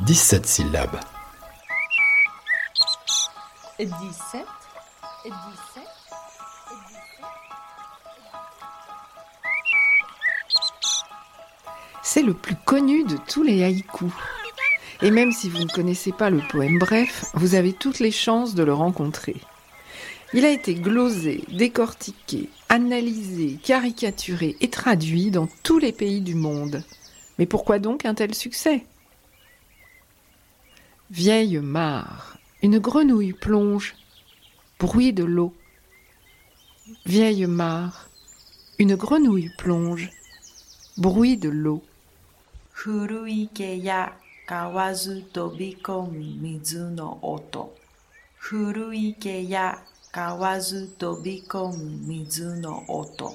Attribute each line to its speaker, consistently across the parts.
Speaker 1: 17 syllabes.
Speaker 2: 17 17
Speaker 3: C'est le plus connu de tous les haïkus. Et même si vous ne connaissez pas le poème bref, vous avez toutes les chances de le rencontrer. Il a été glosé, décortiqué, analysé, caricaturé et traduit dans tous les pays du monde. Mais pourquoi donc un tel succès? Vieille mare, une grenouille plonge, bruit de l'eau. Vieille mare, une grenouille plonge, bruit de l'eau.
Speaker 4: kawazu tobiko mizu no oto. Furuike ya kawazu tobiko mizu no oto.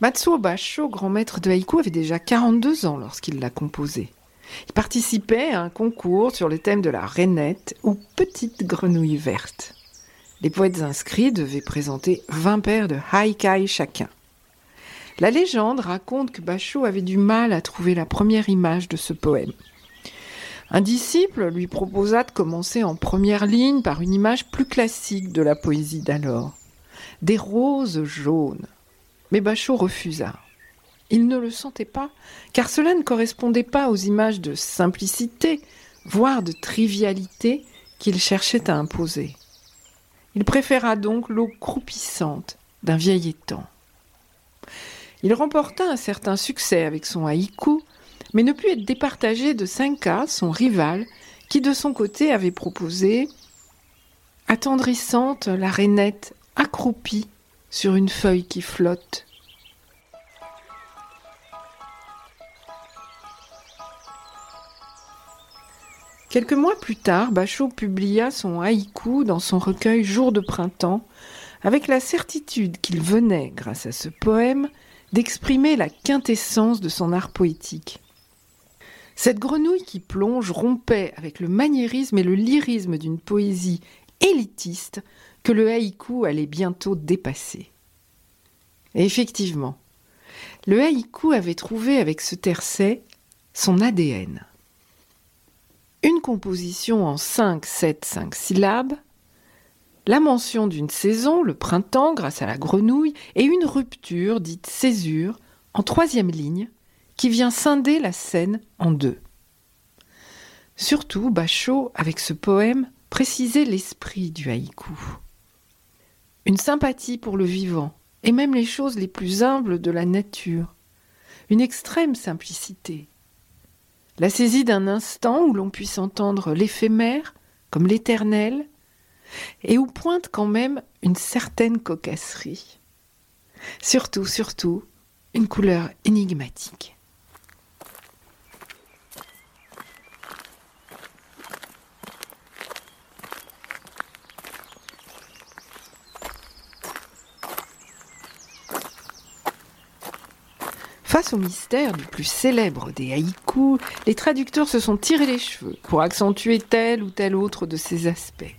Speaker 3: Matsuo Basho, grand maître de haïku, avait déjà 42 ans lorsqu'il l'a composé. Il participait à un concours sur le thème de la rainette ou petite grenouille verte. Les poètes inscrits devaient présenter 20 paires de haikai chacun. La légende raconte que Basho avait du mal à trouver la première image de ce poème. Un disciple lui proposa de commencer en première ligne par une image plus classique de la poésie d'alors. Des roses jaunes. Mais Bachot refusa. Il ne le sentait pas, car cela ne correspondait pas aux images de simplicité, voire de trivialité qu'il cherchait à imposer. Il préféra donc l'eau croupissante d'un vieil étang. Il remporta un certain succès avec son haïku, mais ne put être départagé de Senka, son rival, qui de son côté avait proposé Attendrissante la rainette accroupie sur une feuille qui flotte. Quelques mois plus tard, Bachot publia son haïku dans son recueil Jour de printemps, avec la certitude qu'il venait, grâce à ce poème, d'exprimer la quintessence de son art poétique. Cette grenouille qui plonge rompait avec le maniérisme et le lyrisme d'une poésie élitiste que le haïku allait bientôt dépasser. Effectivement, le haïku avait trouvé avec ce tercet son ADN. Une composition en 5, 7, 5 syllabes, la mention d'une saison, le printemps, grâce à la grenouille, et une rupture, dite césure, en troisième ligne, qui vient scinder la scène en deux. Surtout, Bachot, avec ce poème, précisait l'esprit du haïku. Une sympathie pour le vivant, et même les choses les plus humbles de la nature. Une extrême simplicité. La saisie d'un instant où l'on puisse entendre l'éphémère comme l'éternel, et où pointe quand même une certaine cocasserie. Surtout, surtout, une couleur énigmatique. Face au mystère du plus célèbre des haïkus, les traducteurs se sont tirés les cheveux pour accentuer tel ou tel autre de ces aspects.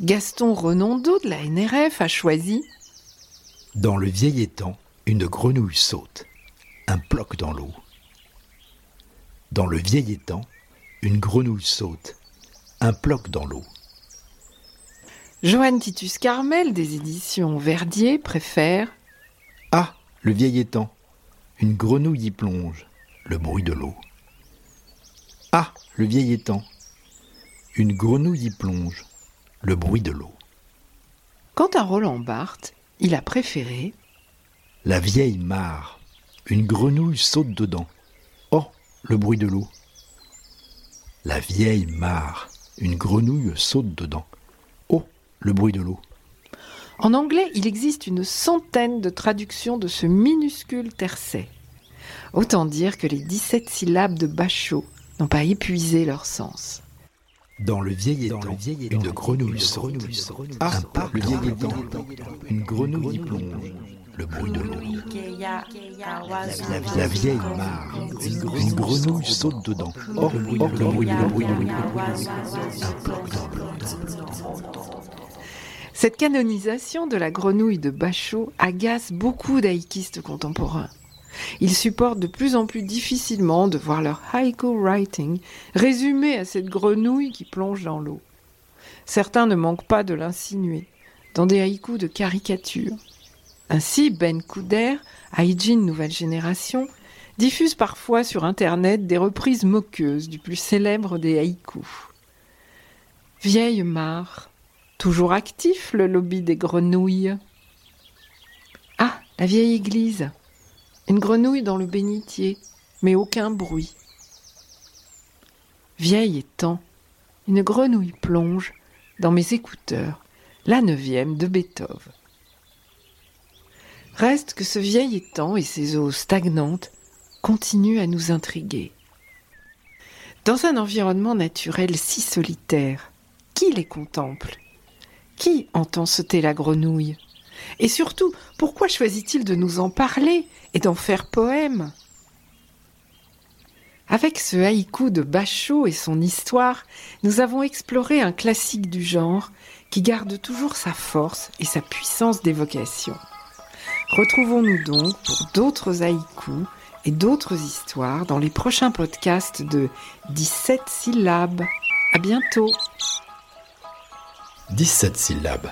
Speaker 3: Gaston Renondeau de la NRF a choisi
Speaker 1: Dans le vieil étang, une grenouille saute, un bloc dans l'eau. Dans le vieil étang, une grenouille saute, un bloc dans l'eau.
Speaker 3: Joanne Titus Carmel des éditions Verdier préfère
Speaker 1: Ah, le vieil étang, une grenouille y plonge, le bruit de l'eau. Ah, le vieil étang, une grenouille y plonge, le bruit de l'eau.
Speaker 3: Quant à Roland Barthes, il a préféré
Speaker 1: La vieille mare, une grenouille saute dedans. Oh, le bruit de l'eau. La vieille mare, une grenouille saute dedans. Oh, le bruit de l'eau.
Speaker 3: En anglais, il existe une centaine de traductions de ce minuscule tercet. Autant dire que les 17 syllabes de Bachot n'ont pas épuisé leur sens.
Speaker 1: Dans le vieil étang, une grenouille saute. Ah, le vieil étang, une grenouille plonge, le bruit de l'eau. La, vieille mare, une grenouille saute dedans. Oh, oh, le bruit, dans l'eau.
Speaker 3: Cette canonisation de la grenouille de Bachot agace beaucoup d'haïkistes contemporains. Ils supportent de plus en plus difficilement de voir leur haiku writing résumé à cette grenouille qui plonge dans l'eau. Certains ne manquent pas de l'insinuer dans des haïkus de caricature. Ainsi, Ben Couder, Haijin Nouvelle Génération, diffuse parfois sur Internet des reprises moqueuses du plus célèbre des haïkus. Vieille mare, toujours actif le lobby des grenouilles. Ah, la vieille église. Une grenouille dans le bénitier, mais aucun bruit. Vieille étang, une grenouille plonge dans mes écouteurs, la neuvième de Beethoven. Reste que ce vieil étang et ses eaux stagnantes continuent à nous intriguer. Dans un environnement naturel si solitaire, qui les contemple? Qui entend sauter la grenouille? Et surtout, pourquoi choisit-il de nous en parler et d'en faire poème? Avec ce haïku de Bachot et son histoire, nous avons exploré un classique du genre qui garde toujours sa force et sa puissance d'évocation. Retrouvons-nous donc pour d'autres haïkus et d'autres histoires dans les prochains podcasts de 17 syllabes. À bientôt!
Speaker 1: 17 syllabes.